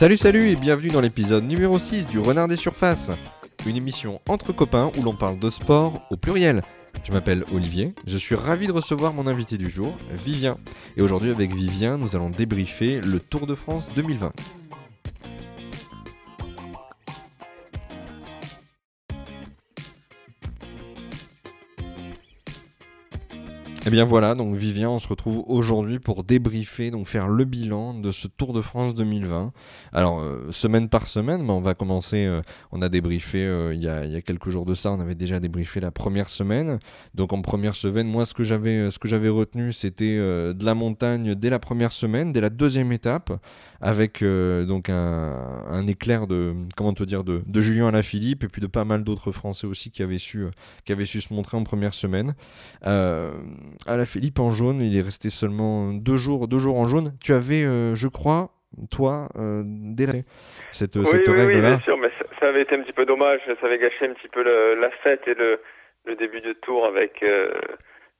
Salut salut et bienvenue dans l'épisode numéro 6 du Renard des Surfaces, une émission entre copains où l'on parle de sport au pluriel. Je m'appelle Olivier, je suis ravi de recevoir mon invité du jour, Vivien. Et aujourd'hui avec Vivien, nous allons débriefer le Tour de France 2020. Et eh bien voilà, donc Vivien, on se retrouve aujourd'hui pour débriefer, donc faire le bilan de ce Tour de France 2020. Alors, euh, semaine par semaine, mais on va commencer, euh, on a débriefé euh, il, y a, y a, quelques jours de ça, on avait déjà débriefé la première semaine. Donc en première semaine, moi ce que j'avais, ce que j'avais retenu, c'était de la montagne dès la première semaine, dès la deuxième étape, avec donc un, un, éclair de, comment te dire, de, de Julien Alaphilippe, et puis de pas mal d'autres Français aussi qui avaient su, qui avaient su se montrer en première semaine à la Philippe en jaune. Il est resté seulement deux jours, deux jours en jaune. Tu avais, euh, je crois, toi, euh, dès cette, oui, cette oui, règle-là. Oui, bien sûr, mais ça, avait été un petit peu dommage. Ça avait gâché un petit peu la fête et le, le, début de tour avec euh,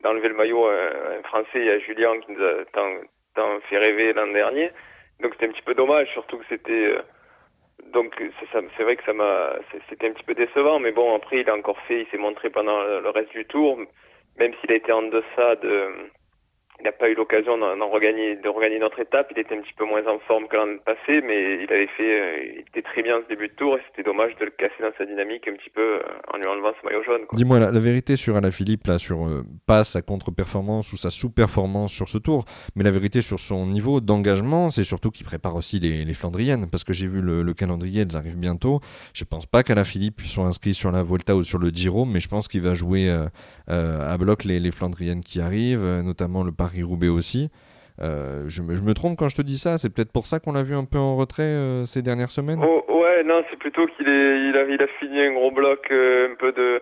d'enlever le maillot un, Français. Y a Julien qui nous a tant, tant fait rêver l'an dernier. Donc c'était un petit peu dommage, surtout que c'était donc c'est vrai que ça m'a c'était un petit peu décevant mais bon après il a encore fait il s'est montré pendant le reste du tour même s'il a été en deçà de, il n'a pas eu l'occasion d'en regagner, de regagner notre étape. Il était un petit peu moins en forme que l'an passé, mais il avait fait, euh, était très bien ce début de tour et c'était dommage de le casser dans sa dynamique un petit peu euh, en lui enlevant ce maillot jaune. Dis-moi la, vérité sur Alaphilippe, là, sur euh, pas sa contre-performance ou sa sous-performance sur ce tour, mais la vérité sur son niveau d'engagement, c'est surtout qu'il prépare aussi les, Flandriennes, parce que j'ai vu le, calendrier, elles arrivent bientôt. Je pense pas qu'Alaphilippe soit inscrit sur la Volta ou sur le Giro, mais je pense qu'il va jouer à bloc les, les Flandriennes qui arrivent, notamment le Paris-Roubaix aussi. Euh, je, me, trompe quand je te dis ça, c'est peut-être pour ça qu'on l'a vu un peu en retrait euh, ces dernières semaines? Oh, Ouais, non, c'est plutôt qu'il a, fini un gros bloc, euh, un peu de,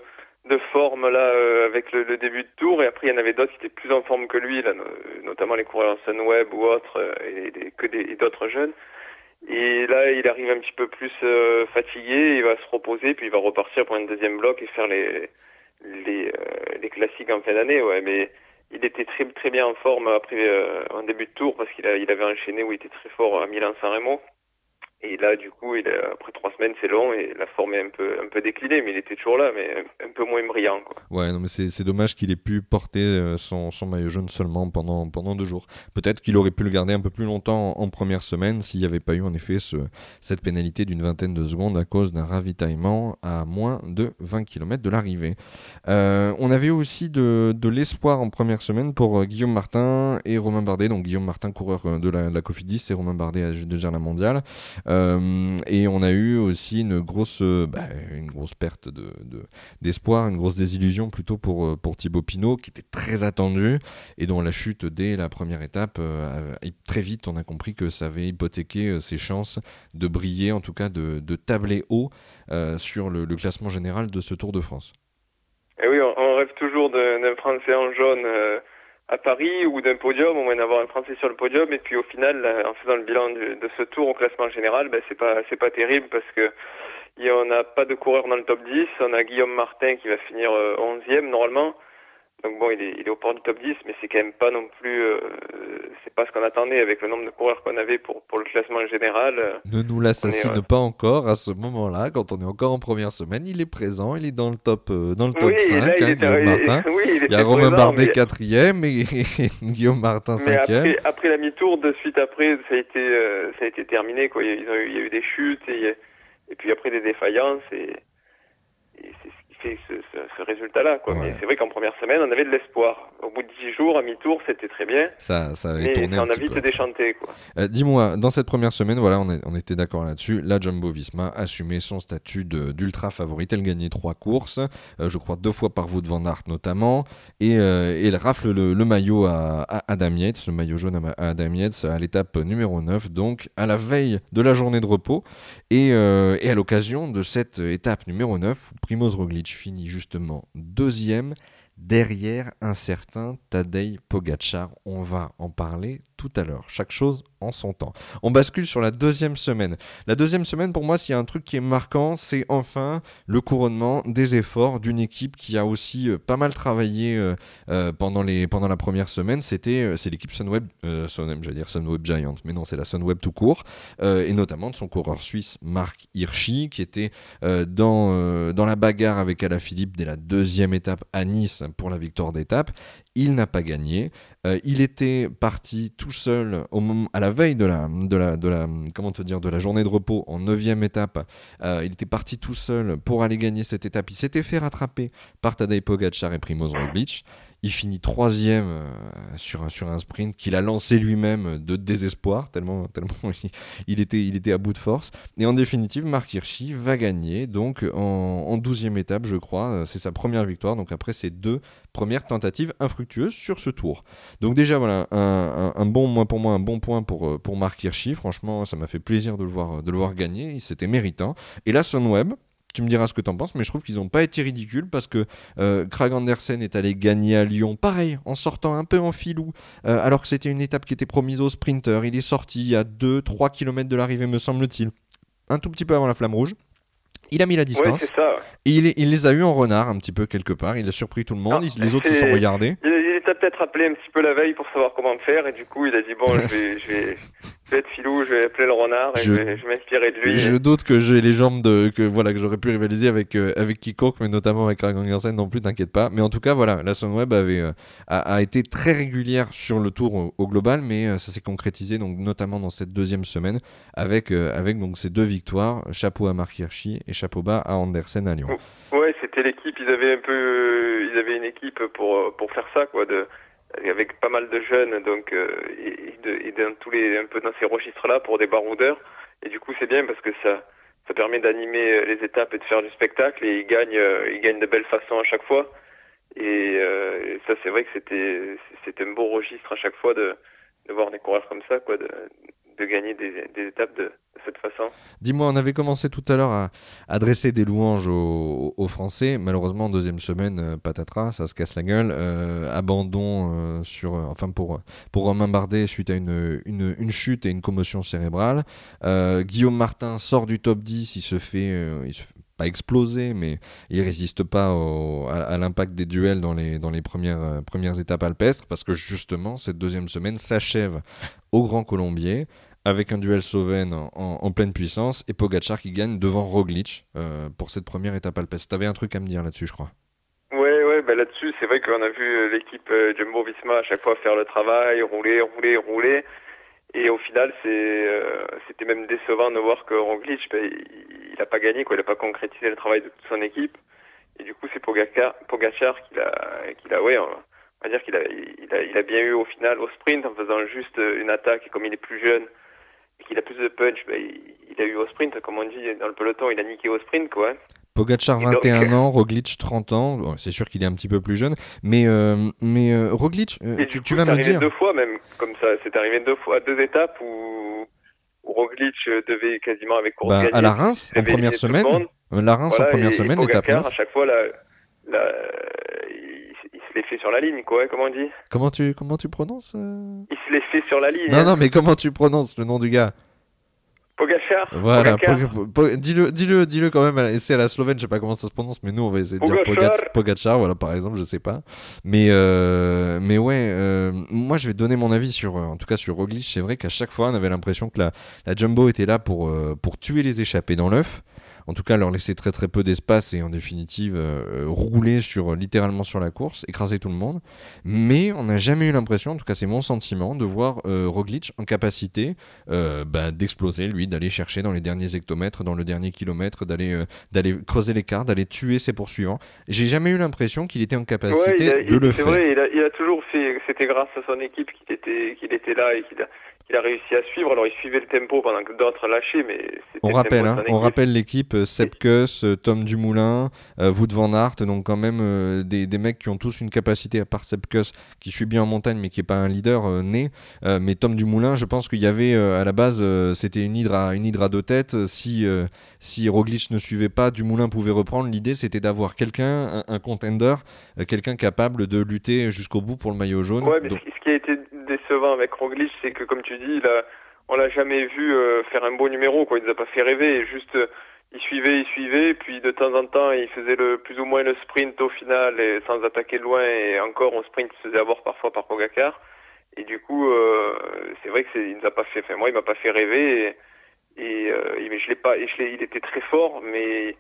forme là avec le, début de tour, et après il y en avait d'autres qui étaient plus en forme que lui, notamment les coureurs en Sunweb ou autres, et, d'autres jeunes. Et là, il arrive un petit peu plus fatigué, il va se reposer, puis il va repartir pour un deuxième bloc et faire les, les classiques en fin d'année, ouais, mais il était très très bien en forme après euh, un début de tour parce qu'il il avait enchaîné où il était très fort à Milan-San Remo. Et là, du coup, après trois semaines, c'est long et la forme est un peu, déclinée, mais il était toujours là, mais un peu moins brillant. Quoi. Ouais, non, mais c'est dommage qu'il ait pu porter euh, son, maillot jaune seulement pendant, deux jours. Peut-être qu'il aurait pu le garder un peu plus longtemps en, première semaine s'il n'y avait pas eu en effet ce, cette pénalité d'une vingtaine de secondes à cause d'un ravitaillement à moins de 20 km de l'arrivée. Euh, on avait aussi de, de l'espoir en première semaine pour euh, Guillaume Martin et Romain Bardet. Donc Guillaume Martin, coureur de la, la Cofidis, et Romain Bardet, de la mondiale. Euh, et on a eu aussi une grosse, bah, une grosse perte de, d'espoir, une grosse désillusion plutôt pour, euh, pour Thibaut Pinot, qui était très attendu et dont la chute dès la première étape, euh, très vite, on a compris que ça avait hypothéqué ses chances de briller, en tout cas de, de tabler haut sur le, classement général de ce Tour de France. Et eh oui, on, rêve toujours d'un Français en jaune à Paris ou d'un podium, au moins d'avoir un Français sur le podium. Et puis au final, en faisant le bilan de, ce tour au classement général, ben, c'est pas c'est pas terrible parce que on n'a pas de coureur dans le top 10. On a Guillaume Martin qui va finir 11e euh, normalement. Donc bon, il est, il est au port du top 10, mais c'est quand même pas non plus, euh, c'est pas ce qu'on attendait avec le nombre de coureurs qu'on avait pour, pour le classement général. Ne nous l'assassine euh, pas encore à ce moment-là, quand on est encore en première semaine, il est présent, il est dans le top, euh, dans le top 5, hein, Guillaume Martin. Oui, il, y a Romain Bardet mais... quatrième et Guillaume Martin cinquième. Après, après, la mi-tour, de suite après, ça a été, ça a été terminé. Quoi. Il, y a eu, il y a eu des chutes et, et puis après des défaillances et, et c'est fait ce, ce, résultat-là. Quoi. Mais c'est vrai qu'en première semaine, on avait de l'espoir. Au bout de 10 jours, à mi-tour, c'était très bien. Ça, ça avait mais tourné ça, on a vite déchanté. Quoi. Euh, Dis-moi, dans cette première semaine, voilà, on, est, on était d'accord là-dessus. La Jumbo Visma assumait son statut d'ultra favorite. Elle gagnait trois courses, euh, je crois deux fois par vous de Van Aert notamment. Et, euh, et elle rafle le, le maillot à, à, Adam Yates, le maillot jaune à, Adam Yates à l'étape numéro 9, donc à la veille de la journée de repos. Et, euh, et à l'occasion de cette étape numéro 9, Primoz Roglic finit justement deuxième derrière un certain Tadej Pogacar. On va en parler tout à l'heure. Chaque chose en son temps. On bascule sur la deuxième semaine. La deuxième semaine, pour moi, s'il y a un truc qui est marquant, c'est enfin le couronnement des efforts d'une équipe qui a aussi euh, pas mal travaillé euh, euh, pendant, les, pendant la première semaine. C'était c'est l'équipe Sunweb, Sunweb, dire Sunweb Giant, mais non, c'est la Sunweb tout court, et notamment de son coureur suisse Marc Hirschi, qui était dans, dans la bagarre avec Alaphilippe dès la deuxième étape à Nice pour la victoire d'étape. Il n'a pas gagné. il était parti tout seul au moment, à la veille de la, de la, de la, comment te dire, de la journée de repos en neuvième étape. Euh, il était parti tout seul pour aller gagner cette étape. Il s'était fait rattraper par Tadej Pogacar et Primoz Roglic. Il finit troisième euh, sur, un, sprint qu'il a lancé lui-même de désespoir, tellement, tellement il, était, à bout de force. Et en définitive, Marc Hirschi va gagner, donc en douzième étape, je crois. C'est sa première victoire, donc après ces deux premières tentatives infructueuses sur ce tour. Donc déjà, voilà, un, bon, pour moi, un bon point pour, euh, pour Marc Hirschi. Franchement, ça m'a fait plaisir de le voir, de le voir gagner. C'était méritant. Et là, Sunweb, tu me diras ce que tu en penses, mais je trouve qu'ils n'ont pas été ridicules parce que euh, Krag Andersen est allé gagner à Lyon, pareil, en sortant un peu en filou, euh, alors que c'était une étape qui était promise aux sprinters. Il est sorti à 2-3 km de l'arrivée, me semble-t-il, un tout petit peu avant la flamme rouge. Il a mis la distance. Et il, il, les a eu en renard un petit peu quelque part. Il a surpris tout le monde. Ah, les autres se sont regardés peut-être appelé un petit peu la veille pour savoir comment faire et du coup il a dit bon je vais, je vais, être filou, je vais appeler le renard et je, vais, m'inspirer de lui. Je doute que j'ai les jambes de que voilà que j'aurais pu rivaliser avec euh, avec quiconque mais notamment avec Ryan non plus t'inquiète pas. Mais en tout cas voilà la Sunweb avait euh, a, été très régulière sur le tour au, global mais euh, ça s'est concrétisé donc notamment dans cette deuxième semaine avec avec donc ces deux victoires chapeau à Mark Hirschi et chapeau bas à Andersen à Lyon. Ouais c'était l'équipe ils avaient un peu ils avaient une équipe pour pour faire ça quoi de avec pas mal de jeunes, donc euh, et, et, dans tous les un peu dans ces registres-là pour des baroudeurs. Et du coup, c'est bien parce que ça ça permet d'animer euh, les étapes et de faire du spectacle. Et ils gagnent euh, ils gagnent de belles façons à chaque fois. Et, ça, c'est vrai que c'était c'était un beau registre à chaque fois de de voir des coureurs comme ça, quoi, de, de gagner des, étapes de, cette façon. Dis-moi, on avait commencé tout à l'heure à adresser des louanges aux, Français. Malheureusement, en deuxième semaine, euh, patatras, ça se casse la gueule. Euh, abandon euh, sur, enfin pour, pour Romain Bardet suite à une, une, chute et une commotion cérébrale. Guillaume Martin sort du top 10, il se fait, se fait pas exploser, mais il résiste pas à, l'impact des duels dans les, dans les premières, premières étapes alpestres, parce que justement, cette deuxième semaine s'achève au Grand Colombier avec un duel Sauven en, pleine puissance et Pogachar qui gagne devant Roglic euh, pour cette première étape alpestre. T'avais un truc à me dire là-dessus, je crois. Ouais, ouais, bah là-dessus, c'est vrai qu'on a vu euh, l'équipe euh, Jumbo-Visma à chaque fois faire le travail, rouler, rouler, rouler. Et au final, c'était même décevant de voir que Roglic, bah, il n'a pas gagné, quoi, il n'a pas concrétisé le travail de toute son équipe. Et du coup, c'est Pogacar, Pogachar qui l'a, qui l'a, ouais, on va dire qu'il a, a, il a bien eu au final au sprint en faisant juste une attaque. Et comme il est plus jeune, qu'il a plus de punch, bah, il, a eu au sprint, comme on dit dans le peloton, il a niqué au sprint, quoi. Pogacar 21 ans, Roglic 30 ans. c'est sûr qu'il est un petit peu plus jeune, mais euh, mais euh, Roglic, euh, tu, vas me dire. deux fois même comme ça. C'est arrivé deux fois, à deux étapes où, Roglic devait quasiment avec bah, À la Reims en première semaine. La Reims en première semaine, étape 9. À chaque fois, la, la, les fait sur la ligne, quoi, comment on dit Comment tu, comment tu prononces euh Il se les fait sur la ligne. Non, non, mais comment tu prononces le nom du gars Pogachar. Voilà, dis-le, dis-le, dis-le quand même. C'est à la slovène, je sais pas comment ça se prononce, mais nous on va essayer de dire Pogachar, voilà par exemple, je sais pas. Mais euh, mais ouais, euh, moi je vais donner mon avis sur, en tout cas sur Roglic. C'est vrai qu'à chaque fois on avait l'impression que la, la jumbo était là pour pour tuer les échappés dans l'œuf en tout cas leur laisser très très peu d'espace et en définitive euh, rouler sur, littéralement sur la course, écraser tout le monde. Mais on n'a jamais eu l'impression, en tout cas c'est mon sentiment, de voir euh, Roglic en capacité euh, bah, d'exploser, lui, d'aller chercher dans les derniers hectomètres, dans le dernier kilomètre, d'aller d'aller creuser l'écart, d'aller tuer ses poursuivants. J'ai jamais eu l'impression qu'il était en capacité de le faire. C'est vrai, il a, toujours fait, c'était grâce à son équipe qu'il était, qu'il était là et qu'il qu'il a réussi à suivre. Alors il suivait le tempo pendant que d'autres lâchaient, mais on rappelle, hein, on rappelle l'équipe euh, Sepkus, euh, Tom Dumoulin, euh, Wout van Aert, donc quand même euh, des, des, mecs qui ont tous une capacité à part Sepkus qui suit bien en montagne mais qui est pas un leader né. mais Tom Dumoulin, je pense qu'il y avait à la base c'était une hydre à une hydre à deux têtes. Si si Roglic ne suivait pas, Dumoulin pouvait reprendre. L'idée c'était d'avoir quelqu'un, un, contender, quelqu'un capable de lutter jusqu'au bout pour le maillot jaune. Ouais, mais ce qui a été décevant avec Roglic, c'est que comme tu dis, on l'a jamais vu euh, faire un beau numéro, quoi. Il nous a pas fait rêver. Juste, euh, il suivait, il suivait, puis de temps en temps, il faisait le plus ou moins le sprint au final, sans attaquer loin. Et encore, on sprint, il se faisait avoir parfois par Pogacar. Et du coup, euh, c'est vrai que c'est, nous a pas fait. Enfin, moi, il m'a pas fait rêver. Et, je l'ai pas. Et il était très fort, mais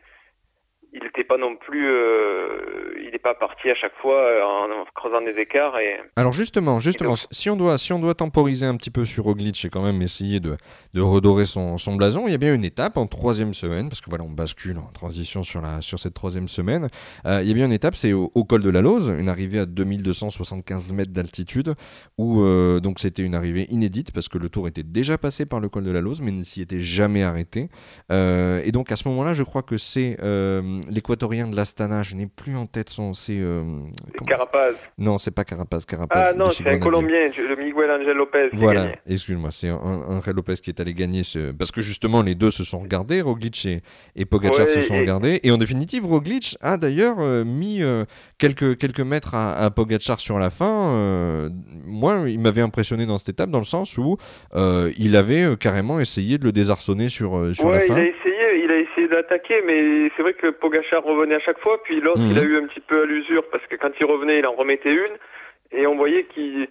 il n'était pas non plus, euh, il n'est pas parti à chaque fois euh, en, creusant des écarts. Et... Alors justement, justement, si on doit, si on doit temporiser un petit peu sur Roglic et quand même essayer de, de redorer son, son, blason, il y a bien une étape en troisième semaine, parce que voilà, on bascule en transition sur la, sur cette troisième semaine. Euh, il y a bien une étape, c'est au, col de la Lose, une arrivée à 2275 mètres d'altitude, où donc c'était une arrivée inédite parce que le Tour était déjà passé par le col de la Lose, mais ne s'y était jamais arrêté. et donc à ce moment-là, je crois que c'est l'équatorien de l'Astana, je n'ai plus en tête son. C'est. Euh, Carapaz. Non, c'est pas Carapaz. Carapaz ah non, c'est un Colombien, le Miguel Angel Lopez. Voilà, excuse-moi, c'est Angel Lopez qui est allé gagner. Ce... Parce que justement, les deux se sont regardés, Roglic et, et Pogacar se sont regardés. Et en définitive, Roglic a d'ailleurs euh, mis euh, quelques, quelques mètres à, à, Pogacar sur la fin. moi, il m'avait impressionné dans cette étape, dans le sens où il avait carrément essayé de le désarçonner sur, sur la fin. Il a essayé il a essayé d'attaquer, mais c'est vrai que Pogachar revenait à chaque fois. Puis l'autre, il a mhm. eu un petit peu à l'usure parce que quand il revenait, il en remettait une. Et on voyait qu'il,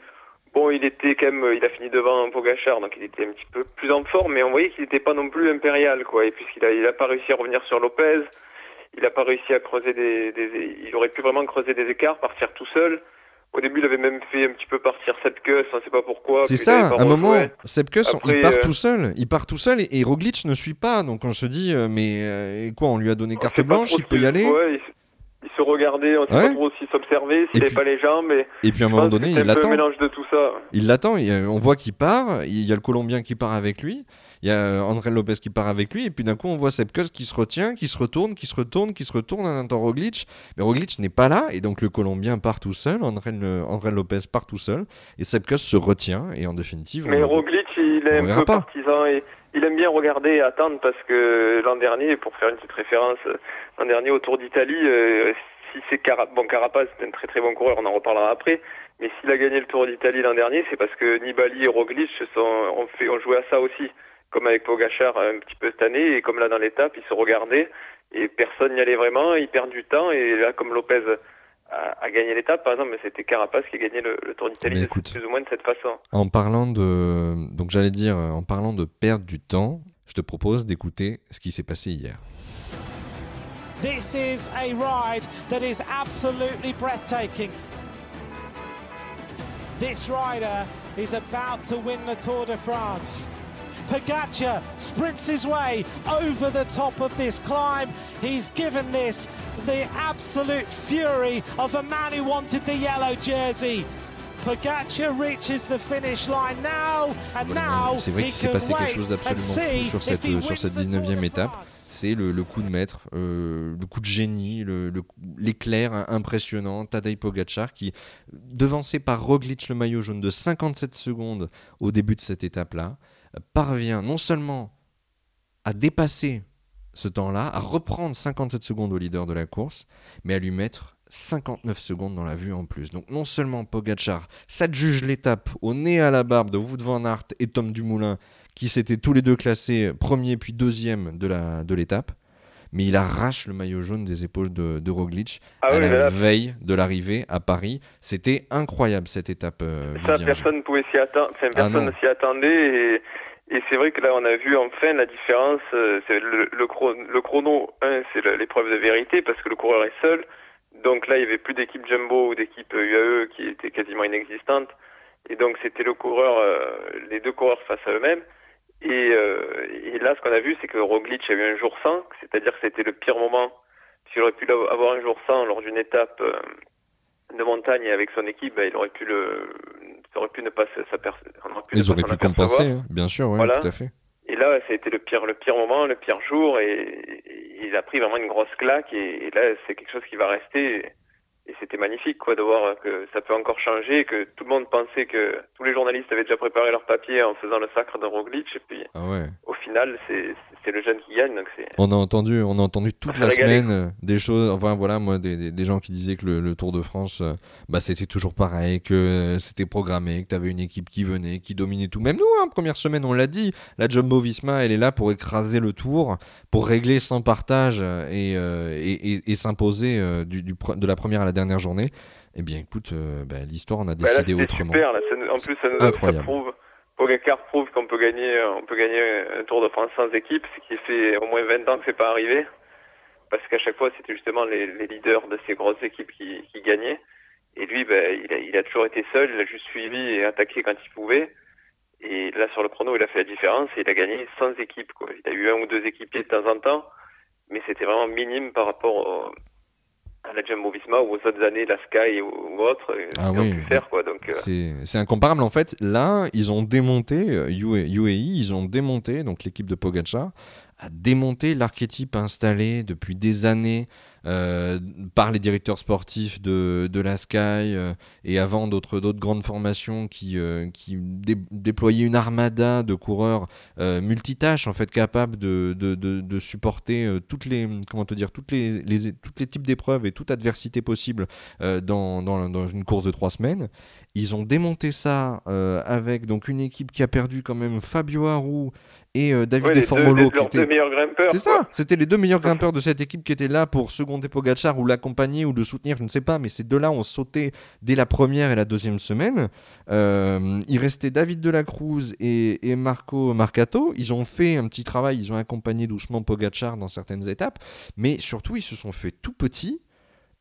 bon, il était quand même, il a fini devant Pogachar, donc il était un petit peu plus en forme, mais on voyait qu'il n'était pas non plus impérial, quoi. Et puisqu'il a, il a pas réussi à revenir sur Lopez, il n'a pas réussi à creuser des, des, il aurait pu vraiment creuser des écarts, partir tout seul. Au début, il avait même fait un petit peu partir Sepkus, on ne sait pas pourquoi. C'est ça, à un moment, Sepkus, il part euh, tout seul. Il part tout seul et, Roglic ne suit pas. Donc on se dit, euh, mais euh, quoi, on lui a donné carte blanche, il peut y aller il, se regardait, on ne sait pas trop s'il s'observait, s'il n'avait pas les jambes. Et, et puis à un moment donné, il l'attend. un mélange de tout ça. Il l'attend, on voit qu'il part, il y a le Colombien qui part avec lui. Il y a euh, André Lopez qui part avec lui, et puis d'un coup, on voit Sepkus qui se retient, qui se retourne, qui se retourne, qui se retourne en attendant Roglic. Mais Roglic n'est pas là, et donc le Colombien part tout seul, André, André Lopez part tout seul, et Sepkus se retient, et en définitive. Mais Roglic, il est un peu partisan, et il aime bien regarder et attendre, parce que l'an dernier, pour faire une petite référence, l'an dernier au Tour d'Italie, euh, si c'est Carapaz, bon, Carapaz, c'est un très très bon coureur, on en reparlera après. Mais s'il a gagné le Tour d'Italie l'an dernier, c'est parce que Nibali et Roglic sont, ont, fait, ont joué à ça aussi comme avec Pogachar un petit peu cette année, et comme là dans l'étape, ils se regardaient, et personne n'y allait vraiment, ils perdent du temps, et là comme Lopez a, gagné l'étape, par exemple, c'était Carapace qui a gagné le, Tour d'Italie plus ou moins de cette façon. En parlant de, donc j'allais dire, en parlant de perdre du temps, je te propose d'écouter ce qui s'est passé hier. This is a ride that is absolutely breathtaking. This rider is about to win the Tour de France. Pogacar sprints his way over the top of this climb. He's given this the absolute fury of a man who wanted the yellow jersey. Pogacar reaches the finish line now, and now C'est vrai qu'il s'est passé quelque chose d'absolument fou sur cette, sur cette 19e étape. C'est le, le, coup de maître, euh, le coup de génie, l'éclair le, impressionnant. Tadej Pogacar qui, devancé par Roglic le maillot jaune de 57 secondes au début de cette étape-là, parvient non seulement à dépasser ce temps-là, à reprendre 57 secondes au leader de la course, mais à lui mettre 59 secondes dans la vue en plus. Donc non seulement Pogachar s'adjuge l'étape au nez à la barbe de Wout van Aert et Tom Dumoulin, qui s'étaient tous les deux classés premier puis deuxième de l'étape, mais il arrache le maillot jaune des épaules de, de Roglic ah à la veille de l'arrivée à Paris. C'était incroyable cette étape. Euh, ça, personne ne pouvait s'y attendre. Enfin, ah personne ne s'y attendait. Et, et c'est vrai que là, on a vu enfin la différence. Euh, c'est le, le, chrono, chrono, c'est l'épreuve de vérité parce que le coureur est seul. Donc là, il n'y avait plus d'équipe jumbo ou d'équipe UAE qui était quasiment inexistante. Et donc, c'était le coureur, euh, les deux coureurs face à eux-mêmes. Et, euh, et, là, ce qu'on a vu, c'est que Roglic a eu un jour sans, c'est-à-dire que c'était le pire moment. S'il aurait pu avoir un jour sans lors d'une étape euh, de montagne avec son équipe, ben, il aurait pu le, aurait pu ne pas s'apercevoir. Ils auraient pu compenser, hein, bien sûr, tout à fait. Et là, ça a été le pire, le pire moment, le pire jour, et, il a pris vraiment une grosse claque, et, et là, c'est quelque chose qui va rester et c'était magnifique quoi de voir que ça peut encore changer, que tout le monde pensait que tous les journalistes avaient déjà préparé leur papier en faisant le sacre de Roglic et puis ah ouais. au final c'est le jeune qui gagne donc on a entendu on a entendu toute la semaine euh, des choses enfin voilà moi des, des, gens qui disaient que le, Tour de France euh, bah c'était toujours pareil que euh, c'était programmé que tu avais une équipe qui venait qui dominait tout même nous hein, première semaine on l'a dit la Jumbo Visma elle est là pour écraser le Tour pour régler sans partage et, et, et, s'imposer du, du, de la première à la dernière journée. Eh bien, écoute, bah, l'histoire en a bah, décidé autrement. Super, en plus, ça, nous, Incroyable. ça prouve, Pogacar prouve qu'on peut gagner, on peut gagner un Tour de France sans équipe, ce qui fait au moins 20 ans que c'est pas arrivé. Parce qu'à chaque fois, c'était justement les, leaders de ces grosses équipes qui, gagnaient. Et lui, bah, il, a, il, a, toujours été seul, il a juste suivi et attaqué quand il pouvait. Et là, sur le chrono, il a fait la différence et il a gagné sans équipe. Quoi. Il a eu un ou deux équipiers de temps en temps, mais c'était vraiment minime par rapport au, la Jumbo Visma ou aux autres années, la Sky ou, autre, euh, ah oui. pu faire. Quoi, donc, euh. c'est, incomparable. En fait, là, ils ont démonté, UAE, euh, ils ont démonté, donc l'équipe de Pogacar, a démonté l'archétype installé depuis des années euh, par les directeurs sportifs de, de la Sky euh, et avant d'autres grandes formations qui, euh, qui déployaient une armada de coureurs multitâches en fait capables de, de, de, supporter toutes les comment te dire toutes les, les toutes les types d'épreuves et toute adversité possible dans, dans, dans, une course de trois semaines ils ont démonté ça avec donc une équipe qui a perdu quand même Fabio Aru et David ouais, Formolo. C'est ça, c'était les deux meilleurs grimpeurs de cette équipe qui étaient là pour Pogachar ou l'accompagner ou le soutenir, je ne sais pas, mais ces deux-là ont sauté dès la première et la deuxième semaine. Euh, il restait David Delacruz et, et Marco Marcato. Ils ont fait un petit travail, ils ont accompagné doucement Pogachar dans certaines étapes, mais surtout ils se sont fait tout petits.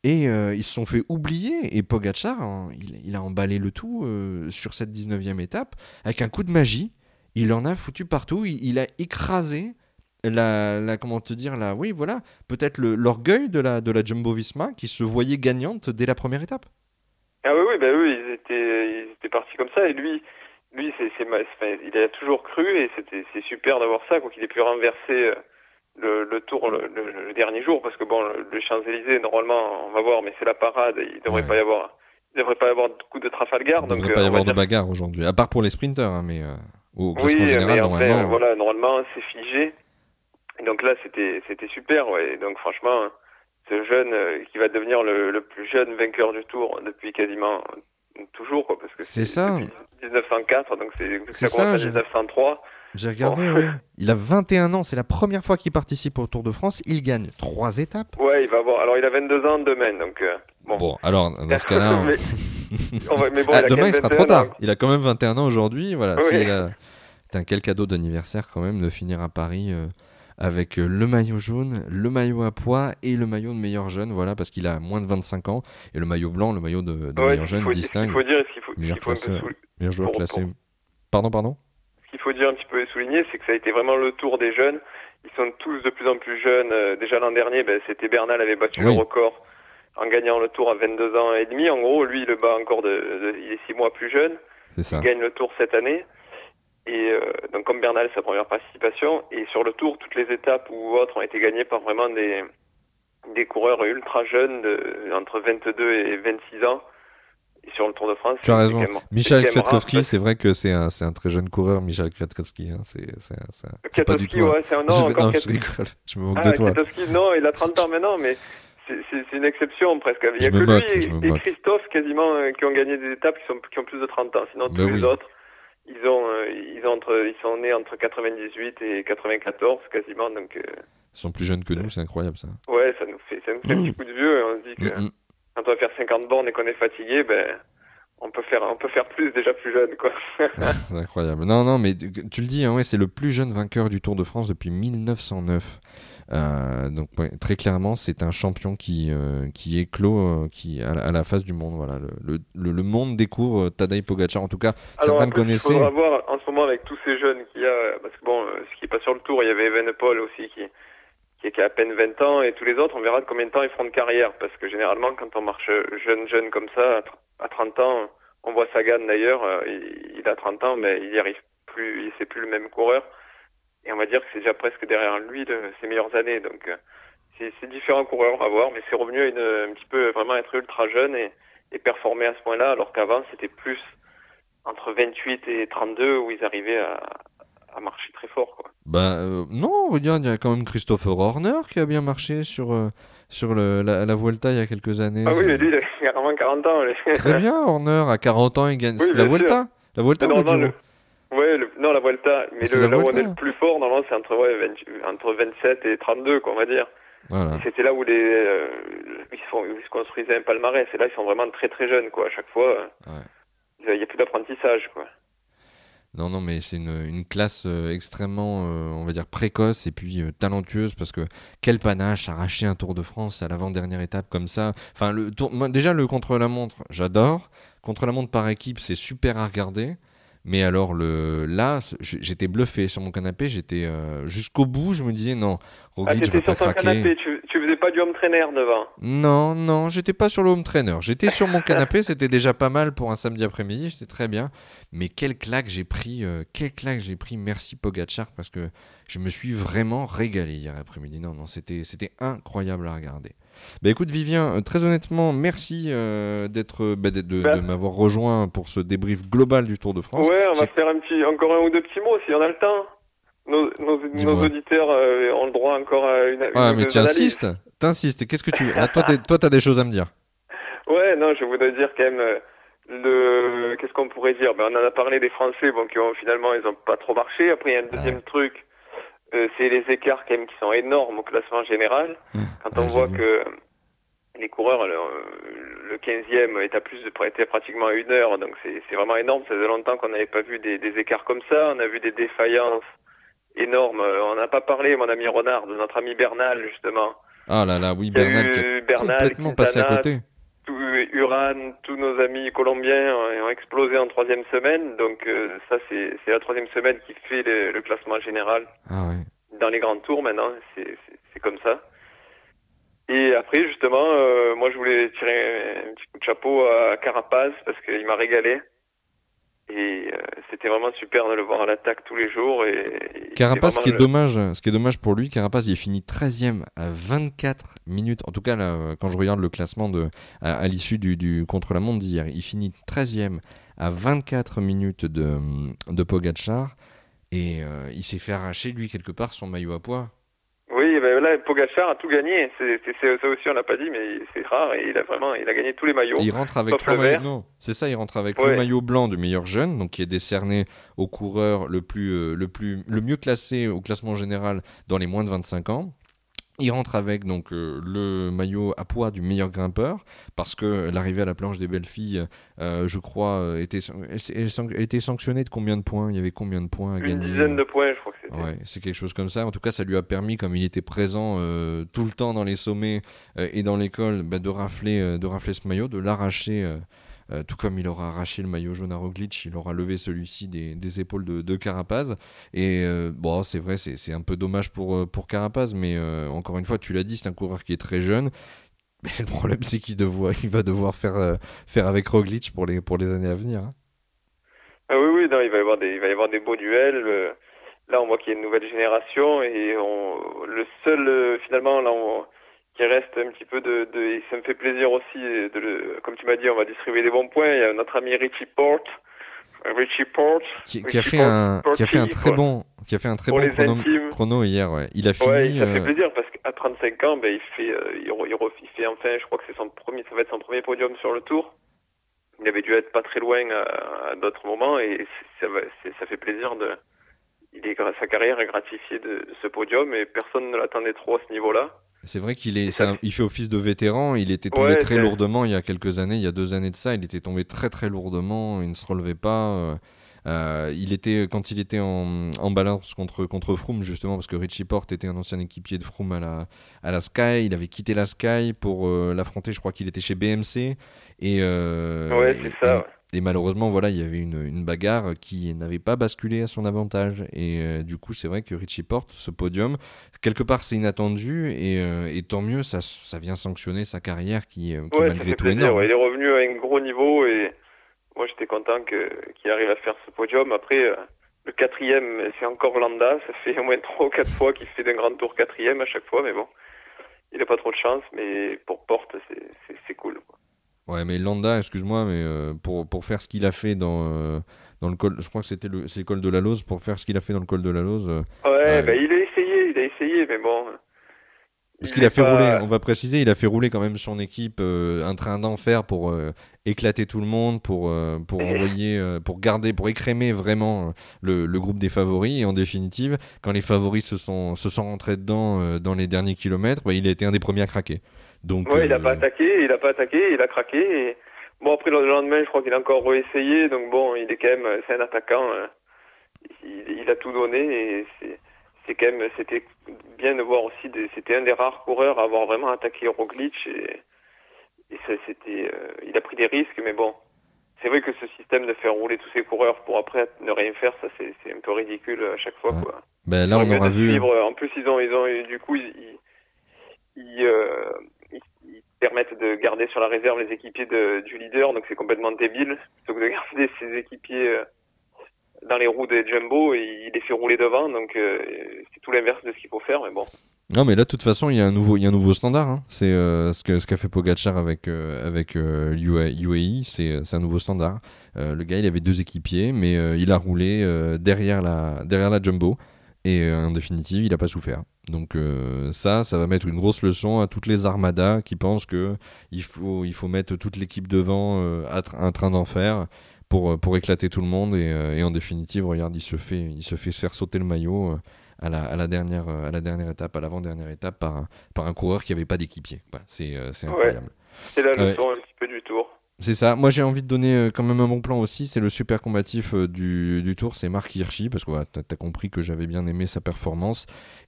Et euh, ils se sont fait oublier. Et Pogachar, hein, il, a emballé le tout euh, sur cette 19e étape avec un coup de magie. Il en a foutu partout. il a écrasé la, comment te dire là oui voilà peut-être l'orgueil de la de la Jumbo Visma qui se voyait gagnante dès la première étape. Ah oui oui bah oui ils étaient ils étaient partis comme ça et lui lui c'est il a toujours cru et c'était c'est super d'avoir ça quoi qu'il ait pu renverser euh, le, le tour le, dernier jour parce que bon le, Champs Élysées normalement on va voir mais c'est la parade il devrait pas y avoir il devrait pas y avoir de coup de Trafalgar il devrait pas y euh, avoir de bagarre aujourd'hui à part pour les sprinters hein, mais euh, au classement oui, général normalement voilà normalement c'est figé donc là, c'était c'était super. Ouais. Donc franchement, ce jeune euh, qui va devenir le, le, plus jeune vainqueur du Tour depuis quasiment toujours, quoi, parce que c'est ça. 1904, donc c'est ça, 1903. J'ai regardé, oui. Il a 21 ans, c'est la première fois qu'il participe au Tour de France. Il gagne trois étapes. Ouais, il va avoir. Alors, il a 22 ans demain, donc. Euh, bon. bon. alors, dans ce cas-là. mais... bon, ah, demain, il sera trop tard. Il a quand même 21 ans aujourd'hui. Voilà. Oui. C'est un quel cadeau d'anniversaire, quand même, de finir à Paris. Euh, avec euh, le maillot jaune, le maillot à poids et le maillot de meilleur jeune, voilà, parce qu'il a moins de 25 ans, et le maillot blanc, le maillot de, meilleur jeune, distingue. Faut dire, qu'il faut, meilleur, meilleur joueur classé. Pardon, pardon? Ce qu'il faut dire un petit peu et souligner, c'est que ça a été vraiment le tour des jeunes. Ils sont tous de plus en plus jeunes. Euh, déjà l'an dernier, ben, c'était Bernal avait battu le record en gagnant le tour à 22 ans et demi. En gros, lui, il le bat encore de, il est 6 mois plus jeune. Ça. Il gagne le tour cette année. Et euh, donc comme Bernal, sa première participation. Et sur le tour, toutes les étapes ou autres ont été gagnées par vraiment des, des coureurs ultra jeunes, de, entre 22 et 26 ans. Et sur le Tour de France, tu as raison. Michel Kwiatkowski, c'est vrai que c'est un, un, très jeune coureur, Michel Kwiatkowski. Hein. C'est pas du tout. Ouais, c'est un non, je, non, je rigole. Je me moque ah, de toi. Kwiatkowski, non, il a 30 ans maintenant, mais c'est une exception presque. Il n'y a que lui et, et Christophe quasiment euh, qui ont gagné des étapes qui, sont, qui ont plus de 30 ans. Sinon, ben tous les autres, ils ont, euh, ils ont entre, ils sont nés entre 98 et 94 quasiment, donc. Euh, ils sont plus jeunes que nous, c'est incroyable ça. Ouais, ça nous fait, ça nous fait un petit mmh. coup de vieux. On se dit que mmh, mmh. quand on va faire 50 bornes et qu'on est fatigué, ben on peut faire on peut faire plus déjà plus jeune quoi. c'est incroyable. Non non mais tu le dis hein, ouais, c'est le plus jeune vainqueur du Tour de France depuis 1909. Euh, donc très clairement, c'est un champion qui euh, qui est clos, euh, qui à, la face du monde. Voilà, le, le, le monde découvre Tadej Pogacar. En tout cas, certains le connaissaient. Il faudra voir en ce moment avec tous ces jeunes qu'il y a, parce que bon, ce qui est pas sur le tour, il y avait Evenepoel aussi qui qui, a à peine 20 ans et tous les autres, on verra de combien de temps ils feront de carrière, parce que généralement, quand on marche jeune jeune comme ça, à 30 ans, On voit Sagan d'ailleurs, il, il, a 30 ans, mais il y arrive plus, c'est plus le même coureur. Et on va dire que c'est déjà presque derrière lui de ses meilleures années. Donc c'est différents coureurs à voir, mais c'est revenu à une, un petit peu vraiment être ultra jeune et, et performer à ce point-là, alors qu'avant c'était plus entre 28 et 32 où ils arrivaient à, à marcher très fort. Quoi. Bah euh, non, regarde, il y a quand même Christopher Horner qui a bien marché sur, euh, sur le, la, la, Vuelta il y a quelques années. Ah oui, mais lui, il a vraiment 40 ans. Très bien, Horner, à 40 ans, il gagne. Oui, la Vuelta La Vuelta non, non, le... Ouais, le... non, la Vuelta. Mais le, là où on est le plus fort, normalement, c'est entre, ouais, 20... entre 27 et 32, quoi, on va dire. Voilà. C'était là où les, euh, ils, se font, ils se construisaient un palmarès. Et là, ils sont vraiment très très jeunes, quoi. À chaque fois, ouais. il n'y a plus d'apprentissage, quoi. Non, non, mais c'est une, une, classe euh, extrêmement, euh, on va dire, précoce et puis euh, talentueuse parce que quel panache arracher un Tour de France à l'avant-dernière étape comme ça. Enfin, le tour, moi, déjà, le contre-la-montre, j'adore. Contre-la-montre par équipe, c'est super à regarder. Mais alors le là, j'étais bluffé sur mon canapé, j'étais euh, jusqu'au bout, je me disais non, Roglic ah, va pas sur ton craquer. Canapé, tu, tu faisais pas du home trainer devant Non, non, j'étais pas sur le home trainer. J'étais sur mon canapé, c'était déjà pas mal pour un samedi après-midi, c'était très bien. Mais quel claque j'ai pris, euh, quel claque j'ai pris. Merci Pogachar parce que je me suis vraiment régalé hier après-midi. Non, non, c'était c'était incroyable à regarder. Bah écoute Vivien, très honnêtement, merci euh, d'être, bah, de, de, bah. de m'avoir rejoint pour ce débrief global du Tour de France. Ouais, on va faire un petit, encore un ou deux petits mots si on a le temps. Nos, nos, nos auditeurs euh, ont le droit encore à une. Ouais, une mais tu insistes, t'insistes. Qu'est-ce que tu ah, toi, toi, t'as des choses à me dire. Ouais, non, je voudrais dire quand même. Euh, le qu'est-ce qu'on pourrait dire? Ben, on en a parlé des Français bon qui ont finalement ils ont pas trop marché après il y a un deuxième ouais. truc euh, c'est les écarts quand même qui sont énormes au classement général. Mmh. Quand on Ouais, voit que les coureurs, le, le 15e est à plus de était pratiquement à une heure, donc c'est vraiment énorme. Ça faisait longtemps qu'on n'avait pas vu des, des écarts comme ça. On a vu des défaillances énormes. Euh, On n'a pas parlé, mon ami Renard, de notre ami Bernal justement. Ah là là, oui, Bernal qui eu a Bernal, complètement passé à côté. Tout, Uran, tous nos amis colombiens ont explosé en troisième semaine. Donc euh, ça, c'est la troisième semaine qui fait le, le classement général Ah ouais. dans les grands tours maintenant, c'est comme ça. Et après, justement, euh, moi je voulais tirer un petit coup de chapeau à Carapaz parce qu'il m'a régalé. Et euh, c'était vraiment super de le voir à l'attaque tous les jours. Et, et Carapace, ce qui est dommage, ce qui est dommage pour lui, Carapace, il est fini 13e à 24 minutes. En tout cas, là, euh, quand je regarde le classement de, à, à l'issue du, du contre-la-montre d'hier, il finit 13e à 24 minutes de, de Pogacar. Et euh, il s'est fait arracher, lui, quelque part, son maillot à poids. Oui, ben là, Pogacar a tout gagné. C'est ça aussi, on l'a pas dit, mais c'est rare. Et il a vraiment, il a gagné tous les maillots. Et il rentre avec trois le maillots. Non, c'est ça, il rentre avec Ouais. le maillot blanc du meilleur jeune, donc qui est décerné au coureur le plus, euh, le plus, le mieux classé au classement général dans les moins de 25 ans. Il rentre avec donc euh, le maillot à poids du meilleur grimpeur parce que l'arrivée à la planche des belles filles, euh, je crois, était, elle, elle- elle était sanctionnée de combien de points? Il y avait combien de points à Une gagner? dizaine de points, je crois. C'est quelque chose comme ça. En tout cas, ça lui a permis, comme il était présent euh, tout le temps dans les sommets euh, et dans l'école, bah, de rafler, euh, de rafler ce maillot, de l'arracher. tout comme il aura arraché le maillot jaune à Roglic, il aura levé celui-ci des, épaules de, de Carapaz. Et bon, c'est vrai, c'est un peu dommage pour, pour Carapaz, mais encore une fois, tu l'as dit, c'est un coureur qui est très jeune. Mais le problème, c'est qu'il va devoir faire, faire avec Roglic pour les, pour les années à venir. hein. Ah oui, oui, non, il va y avoir des, il va y avoir des beaux duels. Là, on voit qu'il y a une nouvelle génération et on, le seul, euh, finalement, là, on, qui reste un petit peu de, de, et ça me fait plaisir aussi, de le, comme tu m'as dit, on va distribuer des bons points. Il y a notre ami Richie Porte, Richie Porte, Qui, qui a fait Porte- un, qui a fait un très bon, qui a fait un très bon chrono, chrono hier. Ouais. Il a fini. Ouais, ça fait euh, plaisir parce qu'à 35 ans, ben, il fait, euh, il, il, fait enfin, je crois que c'est son premier, ça va être son premier podium sur le Tour. Il avait dû être pas très loin à, à d'autres moments et ça, ça fait plaisir de, il est, sa carrière est gratifiée de, ce podium et personne ne l'attendait trop à ce niveau-là. C'est vrai qu'il est, ça il fait office de vétéran. Il était tombé Ouais, très lourdement il y a quelques années, il y a deux années de ça. Il était tombé très très lourdement. Il ne se relevait pas. euh, euh, il était quand il était en, en balance contre contre Froome justement parce que Richie Porte était un ancien équipier de Froome à la à la Sky. Il avait quitté la Sky pour euh, l'affronter. Je crois qu'il était chez BMC et euh, ouais, c'est ça. Et malheureusement, voilà, il y avait une, une bagarre qui n'avait pas basculé à son avantage. Et euh, du coup, c'est vrai que Richie Porte, ce podium, quelque part, c'est inattendu. Et, euh, et tant mieux, ça, ça vient sanctionner sa carrière qui, euh, qui Ouais, malgré tout plaisir. énorme. ouais. Il est revenu à un gros niveau et moi j'étais content qu'il arrive à faire ce podium. Après, le quatrième, c'est encore Landa. Ça fait au moins trois ou quatre fois qu'il fait d'un grand tour quatrième à chaque fois, mais bon, il n'a pas trop de chance. Mais pour Porte, c'est cool. Ouais, mais Landa, excuse-moi, mais pour, pour faire ce qu'il a fait dans dans le col, je crois que c'était le, col de la Lose, pour faire ce qu'il a fait dans le col de la Lose. ouais, bah, il a essayé, il a essayé, mais bon. Parce qu'il a fait rouler, on va préciser, il a fait rouler quand même son équipe euh, un train d'enfer pour euh, éclater tout le monde, pour, euh, pour envoyer, pour garder, pour écrémer vraiment le, le, groupe des favoris. Et en définitive, quand les favoris se sont, se sont rentrés dedans dans les derniers kilomètres, bah, il a été un des premiers à craquer. Donc, ouais, il n'a pas attaqué, il n'a pas attaqué, il a craqué. Et... Bon, après le lendemain, je crois qu'il a encore réessayé. Donc bon, il est quand même, c'est un attaquant. Il, il, a tout donné et c'est quand même c'était bien de voir aussi c'était un des rares coureurs à avoir vraiment attaqué Roglic et, et ça c'était euh, il a pris des risques mais bon c'est vrai que ce système de faire rouler tous ces coureurs pour après ne rien faire ça c'est un peu ridicule à chaque fois quoi ben là on aura vu en plus ils ont ils ont du coup ils, ils, euh, ils, permettent de garder sur la réserve les équipiers du leader donc c'est complètement débile plutôt que de garder ses équipiers euh, dans les roues des Jumbo il les fait rouler devant. Donc euh, c'est tout l'inverse de ce qu'il faut faire, mais bon. Non, mais là, de toute façon, il y a un nouveau, standard. Hein. C'est euh, ce qu'a fait Pogacar avec, euh, c'est un nouveau standard. le gars, il avait deux équipiers, mais il a roulé derrière la Jumbo. Et en définitive, il n'a pas souffert. Donc ça, ça va mettre une grosse leçon à toutes les armadas qui pensent que il faut, il faut mettre toute l'équipe devant à un train d'enfer pour, euh, pour éclater tout le monde. Et, euh, et, en définitive, regarde, il se fait, il se fait faire sauter le maillot euh, à la, à la, dernière, à la dernière étape, à l'avant-dernière étape, par un, par un coureur qui n'avait pas d'équipier. c'est incroyable. C'est la leçon un petit peu du tour. C'est ça. Moi, j'ai envie de donner quand même un bon plan aussi. C'est le super combatif du, du, tour, c'est Marc Hirschi, parce que tu as, compris que j'avais bien aimé sa performance.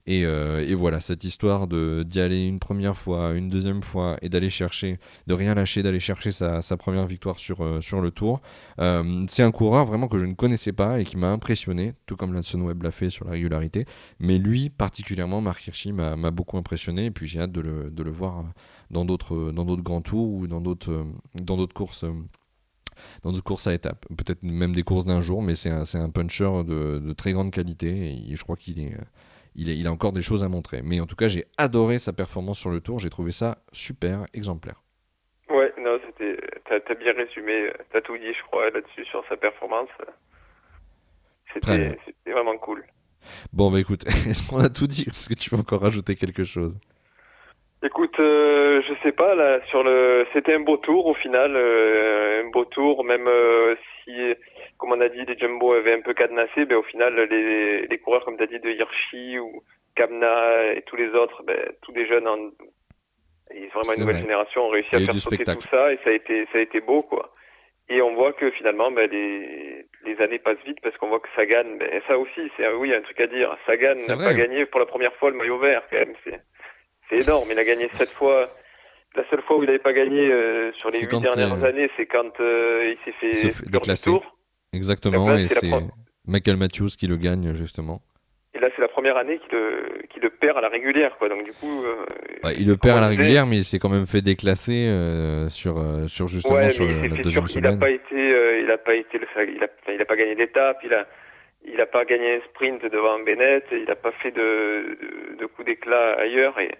Euh, et, voilà, cette histoire d'y aller une première fois, une deuxième fois, et d'aller chercher, de rien lâcher, d'aller chercher sa, première victoire sur, euh, sur le tour. Euh, c'est un coureur vraiment que je ne connaissais pas et qui m'a impressionné, tout comme la Sunweb l'a fait sur la régularité. Mais lui, particulièrement, Marc Hirschi m'a beaucoup impressionné, et puis j'ai hâte de le, de le voir dans d'autres grands tours ou dans d'autres courses dans d'autres courses à étapes. Peut-être même des courses d'un jour, mais c'est un, un, puncher de, de, très grande qualité et je crois qu'il est, il, a encore des choses à montrer. Mais en tout cas, j'ai adoré sa performance sur le tour. J'ai trouvé ça super exemplaire. Ouais, non, c'était. T'as as bien résumé. T'as tout dit, je crois, là-dessus sur sa performance. C'était vraiment cool. Bon, bah écoute, est-ce qu'on a tout dit Est-ce que tu veux encore rajouter quelque chose? Écoute, euh, je sais pas là sur le. C'était un beau tour au final, euh, un beau tour, même euh, si comme on a dit, les Jumbo avaient un peu cadenassé, ben, au final, les, les coureurs, comme tu as dit, de Hirschi ou Kamna et tous les autres, ben, tous des jeunes, en, vraiment une nouvelle génération, ont réussi à faire sauter tout ça et ça a été, ça a été beau, quoi. Et on voit que finalement, ben, les, les années passent vite parce qu'on voit que Sagan, ben, ça aussi, c'est oui, un truc à dire. Sagan n'a pas gagné pour la première fois le maillot vert, quand même. C'est, c'est énorme. Il a gagné sept fois. La seule fois où il n'avait pas gagné euh, sur les huit dernières euh, années, c'est quand euh, il s'est fait, fait déclasser. Tour. Exactement, et c'est Michael Matthews qui le gagne justement. Et là, c'est la première année qu'il le, le, perd à la régulière, quoi. Donc du coup, euh, il le perd à la régulière, mais il s'est quand même fait déclasser euh, sur euh, sur justement sur la, deuxième semaine. Il n'a pas été, il a pas été, il a, il a pas gagné d'étape, il a, il a pas gagné un sprint devant Bennett, il n'a pas fait de, de, de coup d'éclat ailleurs et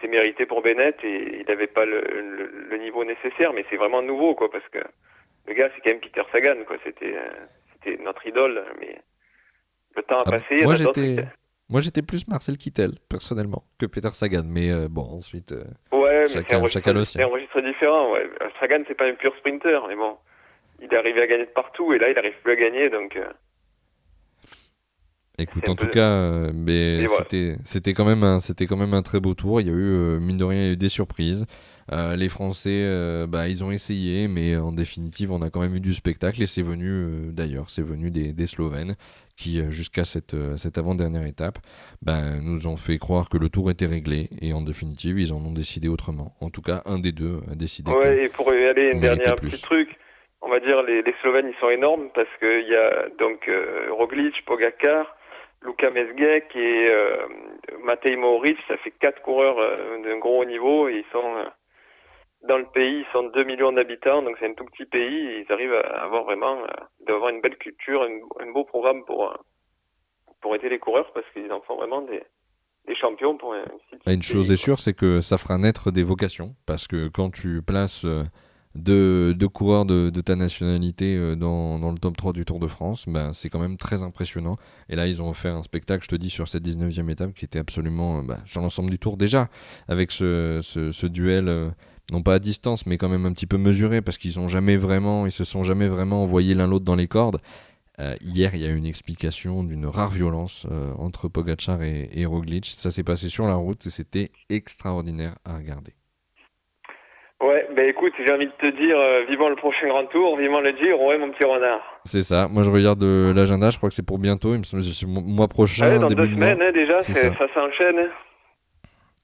c'est mérité pour Bennett et il n'avait pas le, le, le, niveau nécessaire, mais c'est vraiment nouveau, quoi, parce que le gars, c'est quand même Peter Sagan, quoi. C'était, euh, c'était notre idole, mais le temps a ah, passé. Moi, j'étais, moi, j'étais plus Marcel Kittel, personnellement, que Peter Sagan, mais euh, bon, ensuite. Euh, ouais, mais chacun, c'est un, registre, un registre différent. Ouais. Sagan, c'est pas un pur sprinter, mais bon, il est arrivé à gagner de partout, et là, il n'arrive plus à gagner, donc. Écoute, en tout cas, mais c'était, c'était quand même un, c'était quand même un très beau tour. Il y a eu, mine de rien, il y a eu des surprises. Euh, les Français, euh, bah, ils ont essayé, mais en définitive, on a quand même eu du spectacle et c'est venu, euh, d'ailleurs, c'est venu des, des, Slovènes qui, jusqu'à cette, cette avant-dernière étape, bah, nous ont fait croire que le tour était réglé et en définitive, ils en ont décidé autrement. En tout cas, un des deux a décidé. Ouais, et pour y aller, une dernière petit truc. On va dire les, les Slovènes ils sont énormes parce qu'il y a donc Roglic, Pogacar, Luka Mesgek et Matej Moric, ça fait quatre coureurs d'un gros niveau et ils sont dans le pays, ils sont 2 millions d'habitants, donc c'est un tout petit pays. Et ils arrivent à avoir vraiment, d'avoir une belle culture, un, beau programme pour, pour aider les coureurs parce qu'ils en font vraiment des, des champions pour un site. Une chose est sûre, c'est que ça fera naître des vocations parce que quand tu places deux, coureurs de, ta nationalité euh, dans, le top 3 du Tour de France, ben, c'est quand même très impressionnant. Et là, ils ont offert un spectacle, je te dis, sur cette 19e étape qui était absolument, euh, ben, sur l'ensemble du Tour déjà, avec ce, duel, euh, non pas à distance, mais quand même un petit peu mesuré, parce qu'ils ont jamais vraiment, ils se sont jamais vraiment envoyés l'un l'autre dans les cordes. hier, il y a eu une explication d'une rare violence entre Pogacar et, et Roglic. Ça s'est passé sur la route et c'était extraordinaire à regarder. Ouais, bah écoute, j'ai envie de te dire, euh, vivant le prochain grand tour, vivant le Giro, ouais, mon petit renard. C'est ça. Moi, je regarde euh, l'agenda, je crois que c'est pour bientôt. Il me semble que c'est mois prochain. Ouais, dans deux semaines, hein, déjà, ça, s'enchaîne.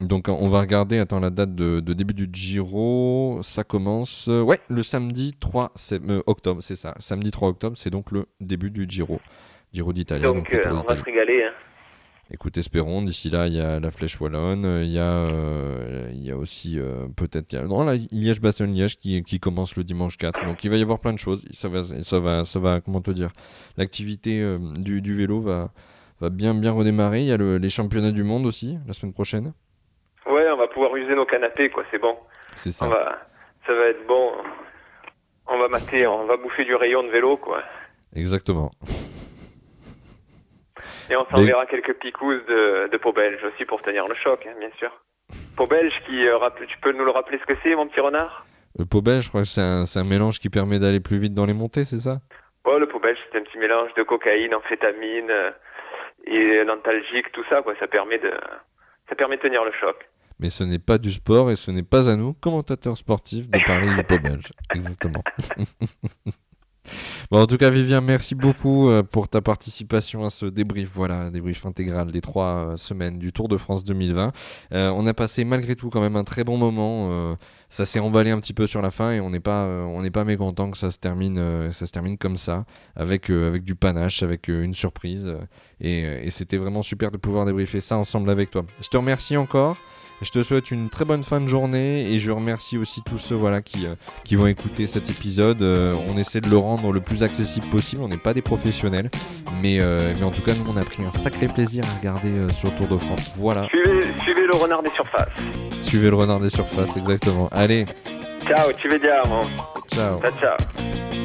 Donc, on va regarder, attends, la date de, début du Giro. Ça commence, euh, ouais, le samedi 3 octobre, c'est ça. Samedi 3 octobre, c'est donc le début du Giro. Giro d'Italie. Donc, on va se régaler. Hein. Écoute, espérons. D'ici là, il y a la Flèche Wallonne. Il y a, euh, il y a aussi euh, peut-être. Non, là, Liège-Bastogne-Liège qui, qui, commence le dimanche 4. Donc il va y avoir plein de choses. Ça va, ça va, ça va comment te dire L'activité euh, du, du, vélo va, va bien, bien redémarrer. Il y a le, les championnats du monde aussi la semaine prochaine. Ouais, on va pouvoir user nos canapés, quoi. C'est bon. C'est ça. va, ça va être bon. On va mater, on va bouffer du rayon de vélo, quoi. Exactement. Et on s'enverra quelques picousses de, de peau belge aussi pour tenir le choc, hein, bien sûr. Peau belge qui, euh, tu peux nous le rappeler ce que c'est, mon petit renard? Le peau belge, je crois que c'est un, un, mélange qui permet d'aller plus vite dans les montées, c'est ça? Ouais, le peau belge, c'est un petit mélange de cocaïne, amphétamine euh, et nostalgique, tout ça, quoi. Ça permet de, ça permet de tenir le choc. Mais ce n'est pas du sport et ce n'est pas à nous, commentateurs sportifs, de parler du peau belge. Exactement. En tout cas, Vivien, merci beaucoup euh, pour ta participation à ce débrief. Voilà, débrief intégral des trois euh, semaines du Tour de France 2020. Euh, on a passé malgré tout quand même un très bon moment. ça s'est emballé un petit peu sur la fin et on n'est pas, on n'est pas mécontent que ça se termine, ça se termine comme ça, avec, avec du panache, avec une surprise. et c'était vraiment super de pouvoir débriefer ça ensemble avec toi. Je te remercie encore. Je te souhaite une très bonne fin de journée et je remercie aussi tous ceux voilà, qui, euh, qui vont écouter cet épisode. Euh, on essaie de le rendre le plus accessible possible. On n'est pas des professionnels, mais, euh, mais en tout cas, nous, on a pris un sacré plaisir à regarder sur Tour de France. Voilà. Suivez, le renard des surfaces. Suivez le renard des surfaces, exactement. Allez. Ciao, tu veux dire, Ciao. Ciao, ciao.